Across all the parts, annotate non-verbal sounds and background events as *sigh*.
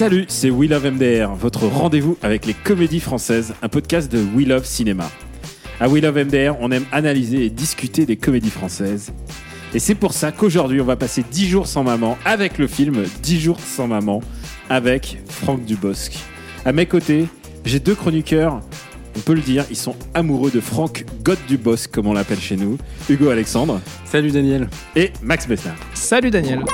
Salut, c'est We Love MDR, votre rendez-vous avec les comédies françaises, un podcast de We Love Cinéma. À We Love MDR, on aime analyser et discuter des comédies françaises. Et c'est pour ça qu'aujourd'hui, on va passer 10 jours sans maman avec le film 10 jours sans maman avec Franck Dubosc. À mes côtés, j'ai deux chroniqueurs, on peut le dire, ils sont amoureux de Franck God Dubosc, comme on l'appelle chez nous, Hugo Alexandre Salut Daniel. et Max Besnard. Salut Daniel.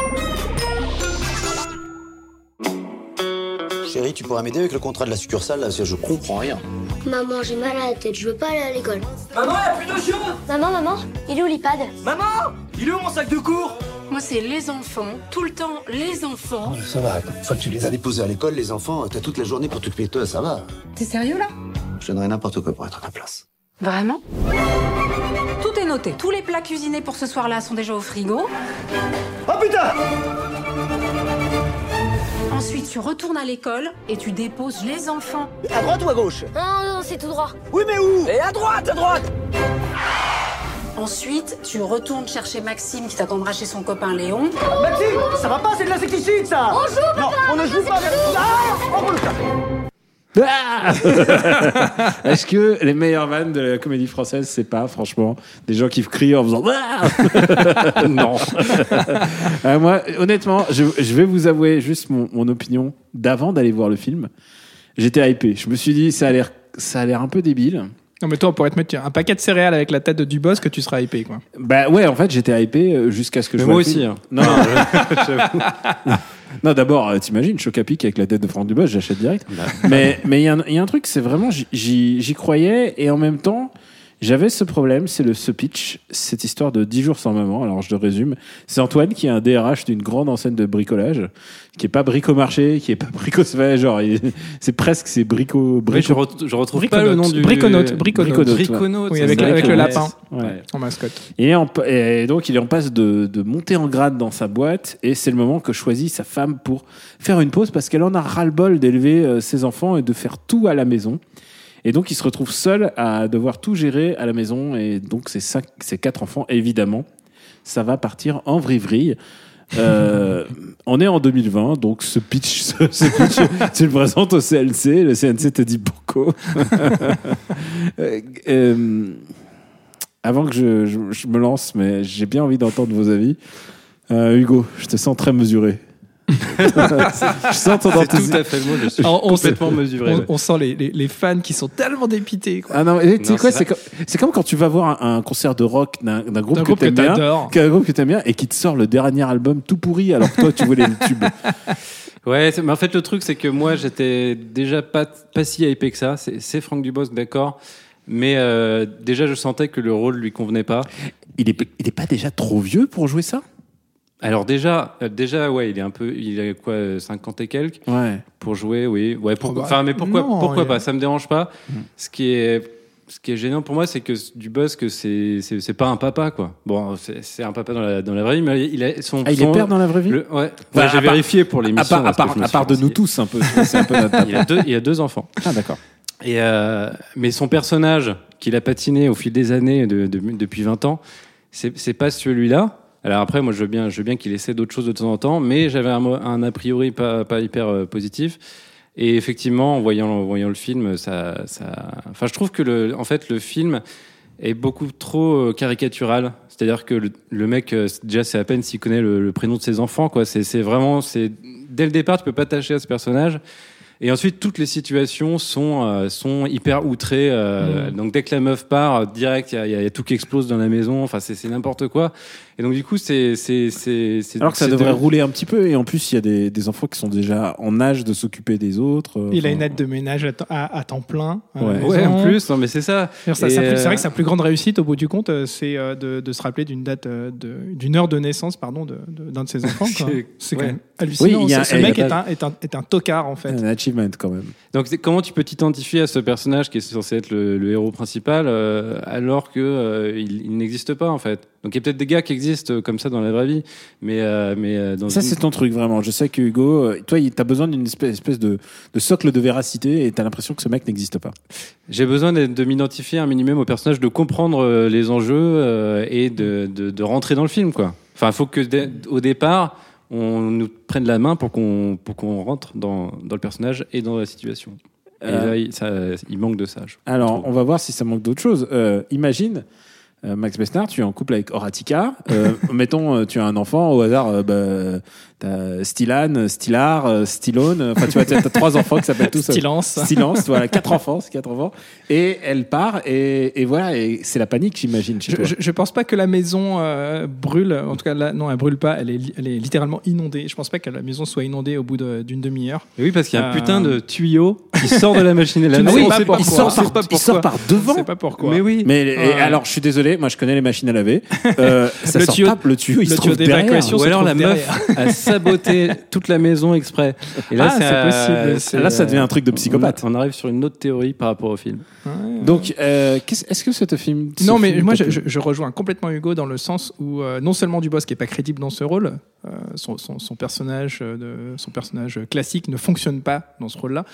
Chérie, tu pourras m'aider avec le contrat de la succursale là, parce que je comprends rien. Maman, j'ai mal à la tête, je veux pas aller à l'école. Maman, y a plus d'eau chaude Maman, maman, il est où l'iPad? Maman Il est où mon sac de cours? Moi, c'est les enfants, tout le temps les enfants. Ça va, une fois que tu les as déposés à l'école, les enfants, t'as toute la journée pour t'occuper de toi, ça va. T'es sérieux là? Je donnerais n'importe quoi pour être à ta place. Vraiment? Tout est noté. Tous les plats cuisinés pour ce soir-là sont déjà au frigo. Oh putain Ensuite, tu retournes à l'école et tu déposes les enfants. À droite ou à gauche? Non, non, c'est tout droit. Oui, mais où? Et à droite, à droite Ensuite, tu retournes chercher Maxime qui t'attendra chez son copain Léon. Maxime Ça va pas, c'est de l'insecticide ça On joue, Non, on ne joue pas avec... Ah Oh. Ah *laughs* Est-ce que les meilleures vannes de la comédie française, c'est pas, franchement, des gens qui crient en faisant Ah *laughs* Non. *laughs* Euh, moi, honnêtement, je, je vais vous avouer juste mon, mon opinion d'avant d'aller voir le film. J'étais hypé. Je me suis dit, ça a l'air, ça a l'air un peu débile. Non mais toi on pourrait te mettre un paquet de céréales avec la tête de Dubos que tu seras hypé quoi. Bah ouais, en fait, j'étais hypé euh, jusqu'à ce que Mais je moi aussi, hein. Non, non, j'avoue. Non, d'abord, euh, t'imagines, Chocapic avec la tête de Franck Dubos, j'achète direct. mais mais il y, a un- y a un truc, c'est vraiment, j'y j'y croyais et en même temps, j'avais ce problème, c'est le ce pitch, cette histoire de 10 jours sans maman. Alors je le résume. C'est Antoine qui est un DRH d'une grande enseigne de bricolage, qui est pas bricomarché, qui est pas bricosphère, genre, c'est presque, c'est brico, Oui, je, brico. re- je retrouve pas le nom du. Briconaute. Briconaute, Briconaute, Oui, avec, avec le lapin Ouais. en mascotte. En- et donc il est en passe de, de monter en grade dans sa boîte et c'est le moment que choisit sa femme pour faire une pause parce qu'elle en a ras-le-bol d'élever euh, ses enfants et de faire tout à la maison. Et donc il se retrouve seul à devoir tout gérer à la maison et donc ses, cinq, ses quatre enfants évidemment ça va partir en vrille-vrille. Euh, *laughs* on est en 2020, donc ce pitch, ce, *laughs* ce pitch tu le présentes au CNC, le CNC te dit beaucoup. *laughs* Euh, euh, avant que je, je- je me lance, mais j'ai bien envie d'entendre vos avis. Hugo, je te sens très mesuré. *laughs* je sens ton enthousiasme. tout à fait le mot, je suis On- on complètement sait- mesuré. On, ouais. on sent les, les, les fans qui sont tellement dépités quoi. Ah non, mais tu sais Non, quoi, c'est comme, c'est comme quand tu vas voir un, un concert de rock d'un d'un groupe, D'un que groupe que t'aimes bien, t'adores. qu'un groupe que t'aimes bien et qui te sort le dernier album tout pourri alors que toi tu voulais le tube. *laughs* Ouais, c'est- mais en fait, le truc, c'est que moi, j'étais déjà pas, pas si hypé que ça. C'est c'est Franck Dubosc, d'accord. Mais euh, déjà, je sentais que le rôle lui convenait pas. Il est, il est pas déjà trop vieux pour jouer ça? Alors déjà, euh, déjà, ouais, il est un peu, il a quoi, euh, 50 et quelques Ouais. pour jouer, oui, ouais. Pour, Oh bah, enfin, mais pourquoi, non, pourquoi il- pas Ça me dérange pas. Ce qui est, ce qui est gênant pour moi, c'est que Dubosc, c'est, c'est, c'est pas un papa, quoi. Bon, c'est, un papa dans la, dans la vraie vie, mais il a son. Ah, il son- est père dans la vraie vie le- ouais. À j'ai part- vérifié pour À l'émission. part, à part, je me à part de nous tous un peu. un peu. *laughs* Il a deux, il a deux enfants. Ah d'accord. Et euh, mais son personnage qu'il a patiné au fil des années de, de- depuis 20 ans, c'est c'est pas celui-là. Alors après, moi, je veux bien, je veux bien qu'il essaie d'autres choses de temps en temps, mais j'avais un, a priori pas, pas hyper euh, positif. Et effectivement, en voyant, en voyant le film, ça, ça, enfin, je trouve que le, en fait, le film est beaucoup trop euh, caricatural. C'est-à-dire que le, le mec, euh, déjà, c'est à peine s'il connaît le, le prénom de ses enfants, quoi. C'est vraiment, c'est dès le départ, tu peux pas t'attacher à ce personnage. Et ensuite, toutes les situations sont, euh, sont hyper outrées. euh, Donc, dès que la meuf part, direct, il y y a- il y a tout qui explose dans la maison. Enfin, c'est n'importe quoi. Et donc, du coup, c'est. c'est- c'est- c'est- Alors que ça devrait de- rouler un petit peu, et en plus, il y a des, des enfants qui sont déjà en âge de s'occuper des autres. euh, Il a une aide de ménage à, temps- à- à temps plein. à la Ouais. Ouais, en plus, non, mais c'est ça. C'est euh, vrai que sa plus grande réussite, au bout du compte, euh, c'est euh, de, de se rappeler d'une date, euh, de- d'une heure de naissance, pardon, de- de- d'un de, ses enfants. C'est- quand ouais. même hallucinant. Oui, il y a- ce y a mec est un, est, un, est un tocard, en fait. Un achievement quand même. Donc, comment tu peux t'identifier à ce personnage qui est censé être le, le héros principal euh, alors que euh, il, il n'existe pas en fait? Donc, il y a peut-être des gars qui existent euh, comme ça dans la vraie vie, mais euh, mais euh, dans Ça, une- c'est ton truc, vraiment. Je sais que Hugo, toi, tu as besoin d'une espèce, espèce de, de socle de véracité et tu as l'impression que ce mec n'existe pas. j'ai besoin de, de m'identifier un minimum au personnage, de comprendre les enjeux et de, rentrer dans le film quoi. Enfin, il faut que au départ on nous prenne la main pour qu'on pour qu'on rentre dans, dans le personnage et dans la situation. Et Euh, là, il, ça, il manque de ça. je Alors, trouve. on va voir si ça manque d'autre chose. Euh, imagine, Max Besnard, tu es en couple avec Horatica. Euh, *laughs* mettons, euh, tu as un enfant au hasard. Euh, bah, t'as Stilan, Stilar, euh, Stillone. Enfin, tu vois, t'as trois enfants qui s'appellent tous. euh, Silence. Silence, voilà, quatre *laughs* enfants, c'est quatre enfants. Et elle part et, et voilà, et c'est la panique, j'imagine. chez Je, toi. je, je pense pas que la maison euh, brûle. En tout cas, là, non, elle brûle pas. Elle est, li- elle est littéralement inondée. Je pense pas que la maison soit inondée au bout de- d'une demi-heure. Et oui, parce qu'il y a un Euh, putain de tuyau qui sort de la machine *laughs* oui, pas il sort, par, il sort devant. sais pas pourquoi. Mais oui. Mais et Ouais. alors, je suis désolé, moi je connais les machines à laver. *laughs* Euh, ça Le sort tuyau- pas, le tuyau, il le se tuyau trouve derrière. d'évacuation Ou alors la meuf a saboté *laughs* toute la maison exprès. Et là, Ah, c'est possible. Là, ça devient un truc de psychopathe. On, on arrive sur une autre théorie par rapport au film. Donc, euh, est-ce que ce film. ce Non, mais film moi, je, je- je rejoins complètement Hugo dans le sens où euh, non seulement Dubos qui est pas crédible dans ce rôle, euh, son, son- son personnage, de, son personnage classique ne fonctionne pas dans ce rôle-là,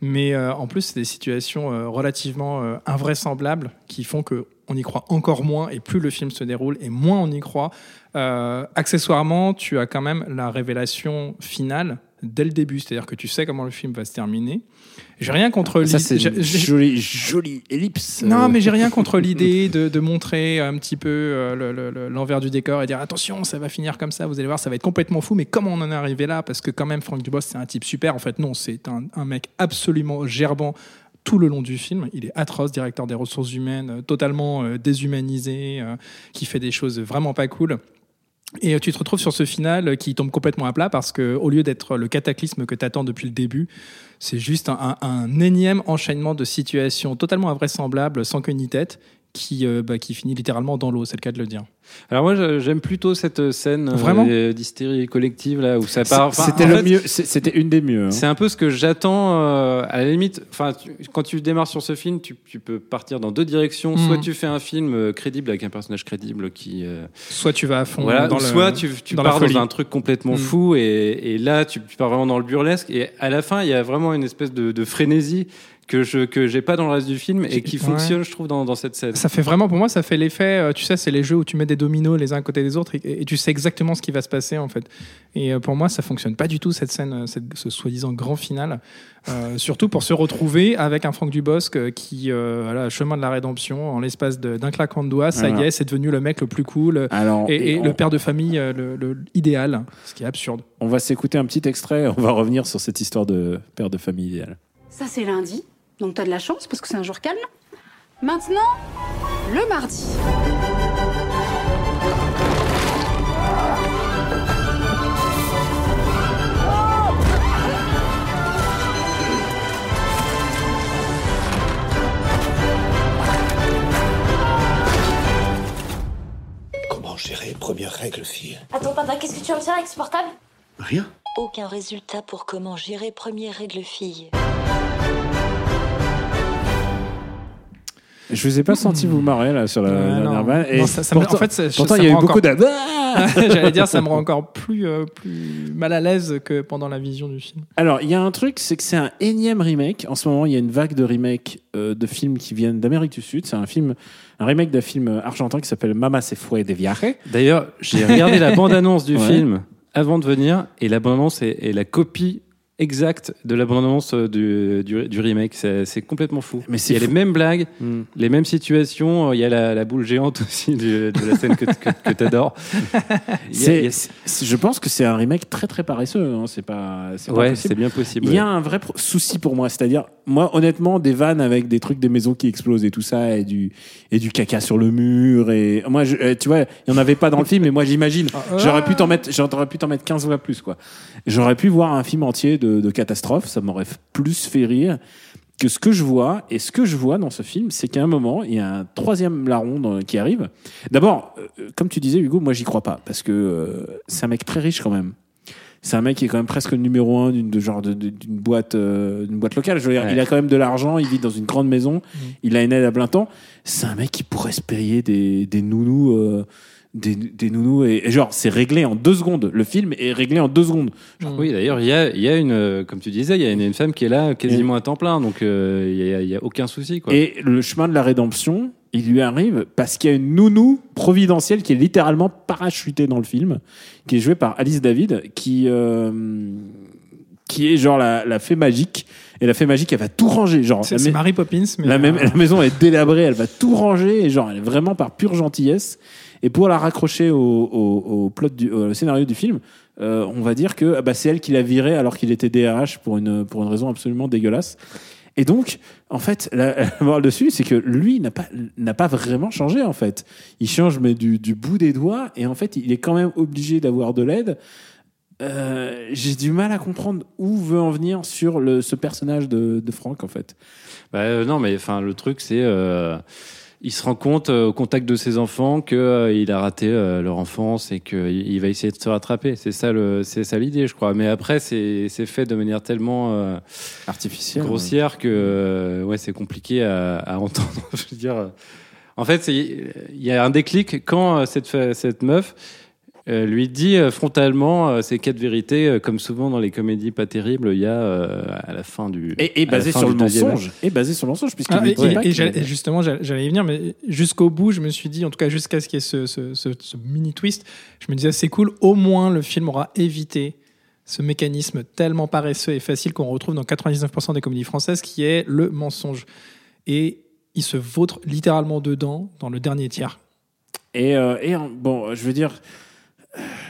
mais euh, en plus c'est des situations euh, relativement euh, invraisemblables qui font que on y croit encore moins et plus le film se déroule et moins on y croit. Euh, accessoirement, tu as quand même la révélation finale dès le début, c'est-à-dire que tu sais comment le film va se terminer. J'ai rien contre Ça, l'idée- c'est une j'ai- jolie, jolie ellipse. non, mais j'ai rien contre l'idée de, de montrer un petit peu euh, le- le- le- l'envers du décor et dire attention, ça va finir comme ça, vous allez voir, ça va être complètement fou. Mais comment on en est arrivé là? Parce que quand même, Franck Dubos, c'est un type super. En fait, non, c'est un, un mec absolument gerbant tout le long du film. Il est atroce, directeur des ressources humaines, euh, totalement euh, déshumanisé, euh, qui fait des choses vraiment pas cool. Et tu te retrouves sur ce final qui tombe complètement à plat parce que au lieu d'être le cataclysme que tu attends depuis le début, c'est juste un, un- un énième enchaînement de situations totalement invraisemblables, sans queue ni tête, qui, euh, bah, qui finit littéralement dans l'eau, c'est le cas de le dire. Alors moi, j'aime plutôt cette scène euh, d'hystérie collective là où ça part. Enfin, C'était le fait, mieux, c'était une des mieux. hein. C'est un peu ce que j'attends euh, à la limite. Enfin, quand tu démarres sur ce film, tu, tu peux partir dans deux directions. Mhm. Soit tu fais un film euh, crédible avec un personnage crédible qui, Soit tu vas à fond voilà, dans ou le, soit tu, tu dans la pars dans un truc complètement Mhm. fou et, et là tu, tu pars vraiment dans le burlesque. Et à la fin, il y a vraiment une espèce de, de frénésie que je que j'ai pas dans le reste du film et qui Ouais. fonctionne, je trouve, dans, dans cette scène. Ça fait vraiment, pour moi, ça fait l'effet, euh, tu sais, c'est les jeux où tu mets des dominos les uns à côté des autres et, et tu sais exactement ce qui va se passer, en fait. Et euh, pour moi, ça fonctionne pas du tout, cette scène, euh, cette- ce soi-disant grand final. Euh, *laughs* surtout pour se retrouver avec un Franck Dubosc qui, euh, voilà, chemin de la rédemption, en l'espace de- d'un claquement de doigts, ça y est, c'est devenu le mec le plus cool. Alors, Et, et on, le père de famille, le, le- idéal, ce qui est absurde. on va s'écouter un petit extrait. On va revenir sur cette histoire de père de famille idéal. Ça, c'est lundi. Donc, t'as de la chance parce que c'est un jour calme. Maintenant, le mardi. Comment gérer première règle, fille? Attends, papa, qu'est-ce que tu vas me faire avec ce portable? Rien. Aucun résultat pour comment gérer première règle fille. Je vous ai pas senti vous marrer là sur la Ouais, dernière vanne. Et Non, ça- ça pourtant, en fait, ça- pourtant, ça il y a eu beaucoup encore- de. *laughs* J'allais dire, ça me rend *laughs* encore plus, euh, plus mal à l'aise que pendant la vision du film. Alors, il y a un truc, c'est que c'est un énième remake. En ce moment, il y a une vague de remakes euh, de films qui viennent d'Amérique du Sud. C'est un film, un remake d'un film argentin qui s'appelle Mama se fue de viaje. D'ailleurs, j'ai regardé la *laughs* bande-annonce du Ouais. film avant de venir et la bande-annonce est, est la copie exacte de la bande-annonce euh, du, du, du remake. C'est complètement fou. Mais il c'est y a fou. les mêmes blagues, Mm. les mêmes situations. Il y a la, la boule géante *laughs* aussi du- de la scène que, que, que t'adores. *laughs* Il y a- il y C'est, a- c'est- je pense que c'est un remake très très paresseux. hein. C'est pas, pas Ouais, c'est bien possible. Il y a un vrai souci pour moi, c'est-à-dire, moi, honnêtement, des vannes avec des trucs, des maisons qui explosent et tout ça, et du, et du caca sur le mur, et moi, je, euh, tu vois, il y en avait pas dans le film, mais moi, j'imagine, j'aurais pu t'en mettre, j'aurais pu t'en mettre 15 fois plus, quoi. J'aurais pu voir un film entier de, de catastrophe, ça m'aurait plus fait rire que ce que je vois, et ce que je vois dans ce film, c'est qu'à un moment, il y a un troisième larron qui arrive. D'abord, euh, comme tu disais, Hugo, moi, j'y crois pas, parce que euh, c'est un mec très riche quand même. C'est un mec qui est quand même presque le numéro un d'une de genre de- d'une boîte euh, d'une boîte locale. Je veux dire, Ouais. il a quand même de l'argent, il vit dans une grande maison, il a une aide à plein temps. C'est un mec qui pourrait se payer des, des nounous, euh, des, des nounous et, et genre c'est réglé en deux secondes. Le film est réglé en deux secondes. Oui, d'ailleurs, il y a, il y a une, euh, comme tu disais, il y a une, une femme qui est là quasiment à temps plein, donc euh, il y a, il y a aucun souci. Quoi. Et le chemin de la rédemption, il lui arrive parce qu'il y a une nounou providentielle qui est littéralement parachutée dans le film, qui est jouée par Alice David, qui euh, qui est genre la, la fée magique. Et la fée magique, elle va tout ranger. Genre, C'est la, c'est mai- Mary Poppins, mais. la, même- euh, la maison est délabrée, elle va tout ranger. Et genre, elle est vraiment par pure gentillesse. Et pour la raccrocher au, plot du, scénario du film, euh, on va dire que ah bah, c'est elle qui l'a viré alors qu'il était DRH pour une, pour une raison absolument dégueulasse. Et donc, en fait, la, la morale dessus, c'est que lui n'a pas, pas vraiment changé, en fait. Il change, mais du, bout des doigts, et en fait, il est quand même obligé d'avoir de l'aide. Euh, J'ai du mal à comprendre où veut en venir sur ce personnage de, de Franck, en fait. Bah, euh, non, mais enfin, le truc, c'est. Il se rend compte euh, au contact de ses enfants que euh, il a raté euh, leur enfance et qu'il il va essayer de se rattraper. C'est ça, le, c'est ça l'idée, je crois. Mais après, c'est, c'est fait de manière tellement euh, Artificiel. grossière que euh, ouais, c'est compliqué à, à entendre. *laughs* je veux dire. euh, En fait, il y a un déclic quand euh, cette, cette meuf euh, lui dit euh, frontalement euh, ces quatre vérités, euh, comme souvent dans les comédies pas terribles, il y a euh, à la fin du. Et, et basé sur le mensonge. Et basé sur le mensonge, puisqu'il Ah, et, justement, j'allais y venir, mais jusqu'au bout, je me suis dit, en tout cas jusqu'à ce qu'il y ait ce, ce- ce- mini twist, je me disais, c'est cool, au moins le film aura évité ce mécanisme tellement paresseux et facile qu'on retrouve dans 99% des comédies françaises, qui est le mensonge. Et il se vautre littéralement dedans dans le dernier tiers. Et, euh, et bon, je veux dire,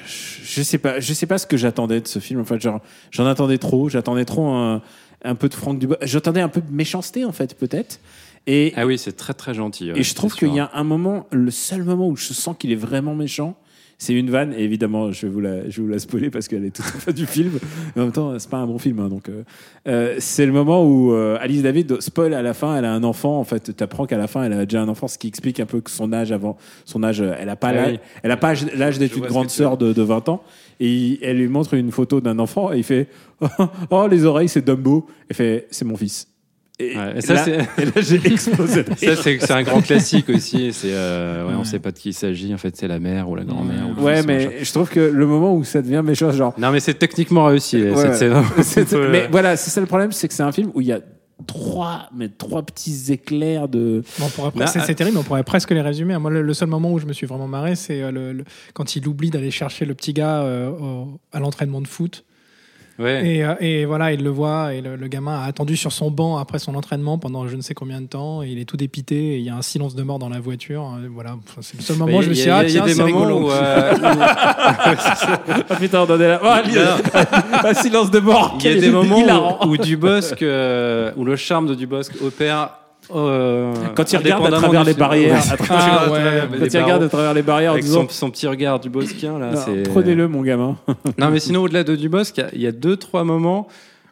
je sais pas, je sais pas ce que j'attendais de ce film. En fait, genre, j'en attendais trop. J'attendais trop un, un peu de Franck Dubos. J'attendais un peu de méchanceté, en fait, peut-être. Et, Ah oui, c'est très très gentil. ouais, et je trouve qu'il y a un moment, le seul moment où je sens qu'il est vraiment méchant, c'est une vanne. Et évidemment, je vais vous la, je vais vous la spoiler parce qu'elle est tout à fait du film. Mais en même temps, c'est pas un bon film. hein, donc, euh, euh, c'est le moment où euh, Alice David spoil à la fin. Elle a un enfant. En fait, tu apprends qu'à la fin, elle a déjà un enfant, ce qui explique un peu que son âge avant, son âge, euh, elle a pas Ah l'âge, elle a pas âge- l'âge d'être une grande sœur de, de 20 ans. Et il- elle lui montre une photo d'un enfant et il fait *laughs* Oh, les oreilles, c'est Dumbo. Elle fait C'est mon fils. Et, Ouais, et et ça, là, c'est- et là, j'ai explosé. *laughs* Ça, c'est un grand classique aussi. C'est, euh, ouais, on sait pas de qui il s'agit. En fait, c'est la mère ou la grand-mère. Ouais, machin. mais je trouve que le moment où ça devient méchant, genre. Non, mais c'est techniquement réussi. Ouais, cette scène. c'est- *laughs* Euh, mais voilà, c'est ça le problème, c'est que c'est un film où il y a trois, mais trois petits éclairs de. Pre- c'est c'est terrible, mais on pourrait presque les résumer. Moi, le, le seul moment où je me suis vraiment marré, c'est euh, le, le- quand il oublie d'aller chercher le petit gars euh, au- à l'entraînement de foot. Ouais. Et, euh, et voilà, il le voit, et le, le gamin a attendu sur son banc après son entraînement pendant je ne sais combien de temps, et il est tout dépité, et il y a un silence de mort dans la voiture. euh, Voilà, Enfin, c'est le seul moment où je me Il y suis dit, a- ah, il y a tiens, des c'est moments rigolo. où, euh, *laughs* Ah putain, on en est là. Oh, Non. un silence de mort. Il y a des moments où, où Dubosc, euh, où le charme de Dubosc opère. Euh, Quand il regarde à travers les barrières, *laughs* Ah, ouais. Quand il regarde à travers les barrières avec disant son, son petit regard Duboscien là, Prenez-le, mon gamin. *laughs* Non, mais sinon, au-delà de Dubosc, il y a- il y, a deux, trois moments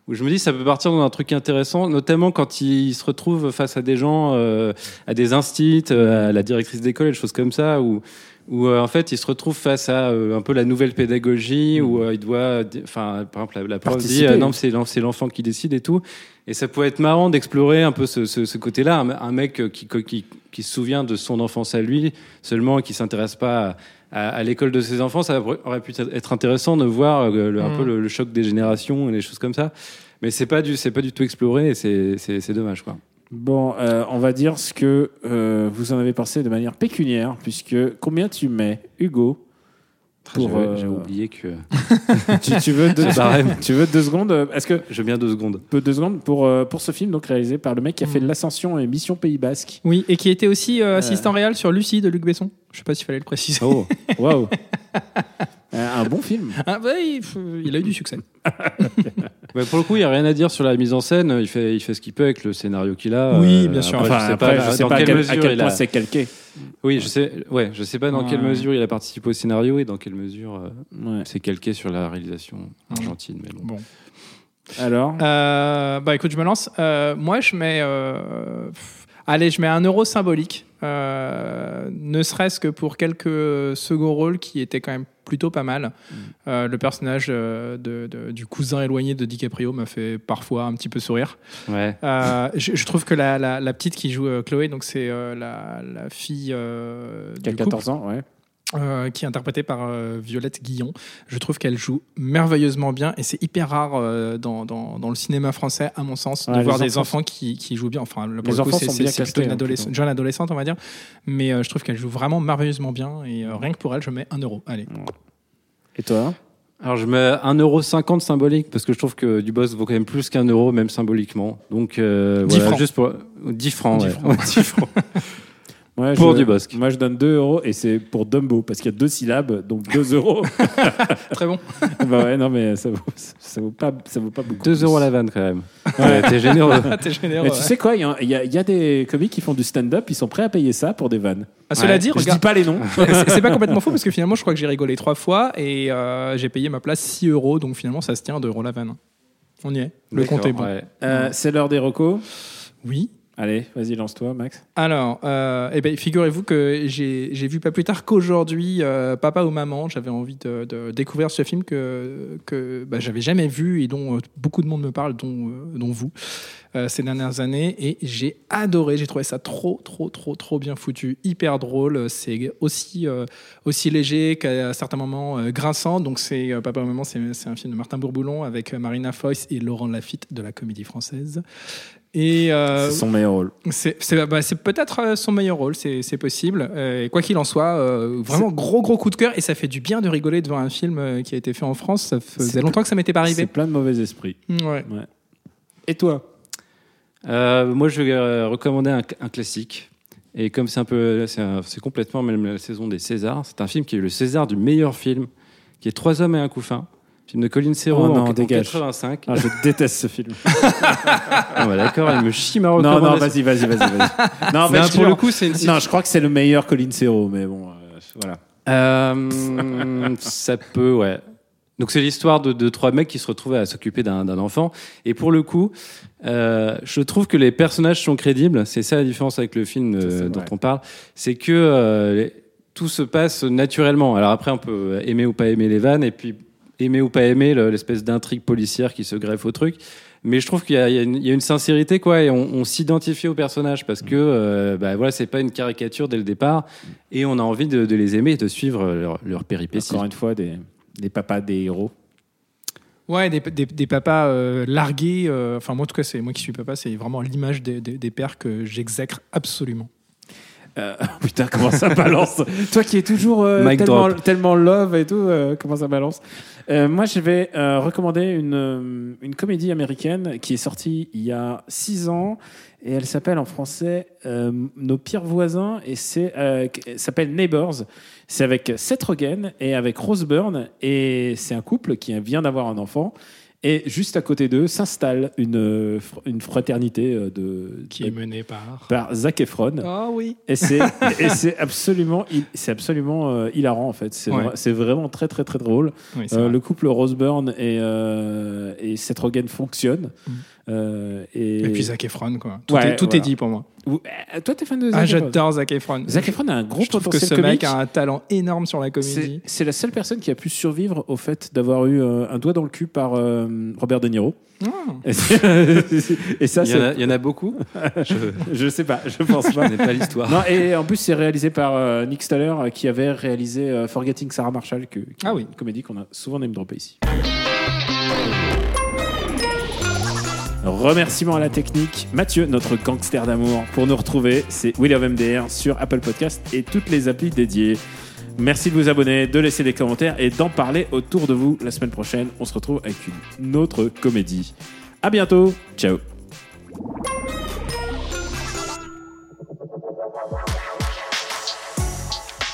où je me dis ça peut partir dans un truc intéressant, notamment quand il se retrouve face à des gens, euh, à des instits, euh, à la directrice d'école et des choses comme ça, où, où euh, en fait il se retrouve face à euh, un peu la nouvelle pédagogie, où euh, il doit, enfin, par exemple, la, la prof dit non, c'est l'en- c'est l'enfant qui décide et tout. Et ça pourrait être marrant d'explorer un peu ce, ce, ce côté-là, un, un mec qui, qui, qui se souvient de son enfance à lui seulement, qui s'intéresse pas à, à, à l'école de ses enfants, ça aurait pu être intéressant de voir le- un Mm. peu le, le choc des générations et des choses comme ça. Mais c'est pas du, c'est pas du tout exploré et c'est dommage quoi. Bon, euh, on va dire ce que euh, vous en avez pensé de manière pécuniaire, puisque combien tu mets, Hugo pour, J'avais- euh, J'ai oublié que. *laughs* tu, tu veux deux, *laughs* barème. tu veux deux secondes euh, Est-ce que Je veux bien deux secondes. peu deux secondes pour euh, pour ce film donc réalisé par le mec qui a fait l'ascension et Mission Pays Basque. Oui, et qui était aussi euh, assistant réel sur Lucie de Luc Besson. Je sais pas s'il fallait le préciser. Oh, waouh. *laughs* Un bon film. Ah, bah, il, il a eu du succès. *laughs* Ouais, pour le coup, il n'y a rien à dire sur la mise en scène. Il fait, il fait ce qu'il peut avec le scénario qu'il a. Oui, Euh, bien sûr. après, je sais après, pas, je sais dans pas à quelle quel, à point a. c'est calqué. Oui, je sais. Ouais, je sais pas dans quelle mesure il a participé au scénario et dans quelle mesure euh, Ouais. c'est calqué sur la réalisation argentine. Mais bon. Bon. Alors, Euh, bah écoute, je me lance. Euh, moi, je mets. euh, pff, allez, je mets un euro symbolique. Euh, ne serait-ce que pour quelques seconds rôles qui étaient quand même plutôt pas mal. Euh, le personnage euh, de, de- du cousin éloigné de DiCaprio m'a fait parfois un petit peu sourire. Ouais. Je, je trouve que la, la- la petite qui joue Chloé, donc c'est la, la fille qui a du couple, 14 ans, ouais. Euh, qui est interprétée par euh, Violette Guillon. Je trouve qu'elle joue merveilleusement bien et c'est hyper rare euh, dans, dans, dans le cinéma français, à mon sens, Ouais, de voir des enfants qui, qui jouent bien. Enfin, là, pour Les le coup, enfants c'est plutôt une hein, adolescente, jeune adolescente, on va dire. Mais euh, je trouve qu'elle joue vraiment merveilleusement bien et euh, rien que pour elle, je mets un euro. Allez. Et toi? Alors je mets 1,50€ symbolique parce que je trouve que du boss vaut quand même plus qu'un euro, même symboliquement. Donc euh, 10 voilà, francs. juste pour 10 francs. 10 ouais. francs. *laughs* Ouais, 10 francs. *laughs* Moi, Pour je- du Bosque. Moi, je donne 2 euros et c'est pour Dumbo parce qu'il y a deux syllabes, donc 2 euros. *laughs* Très bon. *laughs* bah ouais, non, mais ça vaut, ça vaut, pas, ça vaut pas beaucoup. 2 plus. euros la vanne quand même. Ouais, T'es généreux. *laughs* T'es généreux. Mais tu ouais. sais quoi, il y, a- il y a- il y a des comiques qui font du stand-up, ils sont prêts à payer ça pour des vannes. Ah, cela Ouais. dit, Je regarde, dis pas les noms. c'est c'est pas complètement faux parce que finalement, je crois que j'ai rigolé trois fois et euh, j'ai payé ma place 6 euros. Donc finalement, ça se tient 2 euros la vanne. On y est. Le compte est bon. Ouais. Euh, c'est l'heure des recos. Oui. Allez, vas-y, lance-toi, Max. Alors, euh, eh ben, figurez-vous que j'ai vu pas plus tard qu'aujourd'hui euh, Papa ou Maman. J'avais envie de, découvrir ce film que, que bah, j'avais jamais vu et dont euh, beaucoup de monde me parle, dont, dont vous, ces dernières années. Et j'ai adoré. J'ai trouvé ça trop, trop, trop, trop bien foutu. Hyper drôle. C'est aussi, aussi léger qu'à certains moments grinçant. Donc, c'est Papa ou Maman, c'est un film de Martin Bourboulon avec Marina Foïs et Laurent Lafitte de la Comédie Française. Et euh, C'est son meilleur rôle. c'est c'est- bah, c'est peut-être euh, son meilleur rôle, c'est c'est possible. Euh, et quoi qu'il en soit, euh, vraiment gros gros coup de cœur et ça fait du bien de rigoler devant un film qui a été fait en France. Ça faisait C'est- longtemps que ça m'était pas C'est arrivé. plein de mauvais esprits. Ouais. Et toi? Euh, moi, je vais recommander un, un classique. Et comme c'est un peu, c'est c'est complètement même la saison des Césars. C'est un film qui a eu le César du meilleur film, qui est Trois hommes et un couffin, film de Colin Serrault Oh non, en, dégage. 85. Ah, Je déteste ce film. *laughs* Ah, bah, D'accord, il me chie ma non, non, vas-y, vas-y, vas-y. vas-y. *laughs* Non, Mais pour le coup, c'est une Non, je crois que c'est le meilleur Colin Serrault, mais bon, euh, voilà. Euh, *laughs* ça peut, ouais. Donc c'est l'histoire de, de trois mecs qui se retrouvent à s'occuper d'un enfant. Et pour le coup, euh, je trouve que les personnages sont crédibles. C'est ça la différence avec le film euh, Ça, dont vrai. on parle. C'est que les- tout se passe naturellement. Alors après, on peut aimer ou pas aimer les vannes, et puis aimer ou pas aimer le- l'espèce d'intrigue policière qui se greffe au truc. Mais je trouve qu'il y, a- il y a une- il y a une sincérité, quoi, et on, on s'identifie aux personnages parce que, euh, bah, voilà, c'est pas une caricature dès le départ, et on a envie de, de les aimer et de suivre leur, leur péripéties. Encore une fois, des, des papas, des héros. Ouais, des, des, des papas euh, largués. euh, Enfin, moi en tout cas, c'est moi qui suis papa, c'est vraiment l'image des, des, des pères que j'exècre absolument. Euh, *laughs* putain, comment ça balance *laughs* Toi qui es toujours euh, tellement, tellement love et tout, euh, comment ça balance Euh, Moi, je vais euh, recommander une, une comédie américaine qui est sortie il y a six ans et elle s'appelle en français euh, Nos pires voisins et c'est euh, elle s'appelle Neighbors. C'est avec Seth Rogen et avec Rose Byrne et c'est un couple qui vient d'avoir un enfant. Et juste à côté d'eux s'installe une, une fraternité euh, de, Qui est mené par. par Zac Efron. Ah oui. Et c'est et c'est absolument c'est absolument euh, hilarant en fait. C'est Ouais. vra- vraiment très très très drôle. Oui, Euh, vrai. le couple Rose Byrne et euh, et Seth Rogen fonctionne. Mm. Euh, et, Et puis Zac Efron, quoi. Tout, Ouais, est, tout voilà. est dit pour moi. Euh, toi t'es fan de Zac Ah, Efron j'adore Zac Efron. Zac Efron a un gros Je trouve que potentiel ce comique. mec a un talent énorme sur la comédie. c'est la seule personne qui a pu survivre au fait d'avoir eu euh, un doigt dans le cul par euh, Robert De Niro. Ah. *laughs* Et, ça, Il y, en a, c'est. il y en a beaucoup. *laughs* Je Je sais pas, je pense pas. connais pas l'histoire. Non, et en plus, c'est réalisé par euh, Nick Staller qui avait réalisé euh, Forgetting Sarah Marshall, que, qui Ah oui. une comédie qu'on a souvent name droppé ici. Remerciements à la technique. Mathieu, notre gangster d'amour. Pour nous retrouver, c'est Will of MDR sur Apple Podcast et toutes les applis dédiées. Merci de vous abonner, de laisser des commentaires et d'en parler autour de vous. La semaine prochaine, on se retrouve avec une autre comédie. À bientôt. Ciao.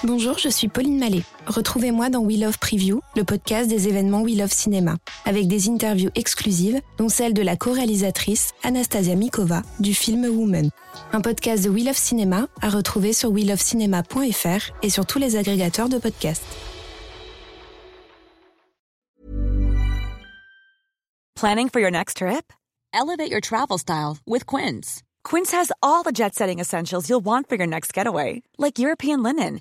Bonjour, je suis Pauline Mallet. Retrouvez-moi dans We Love Preview, le podcast des événements We Love Cinéma, avec des interviews exclusives, dont celle de la co-réalisatrice Anastasia Mikova du film Woman. Un podcast de We Love Cinéma à retrouver sur welovecinéma.fr et sur tous les agrégateurs de podcasts. Planning for your next trip? Elevate your travel style with Quince. Quince has all the jet setting essentials you'll want for your next getaway, like European linen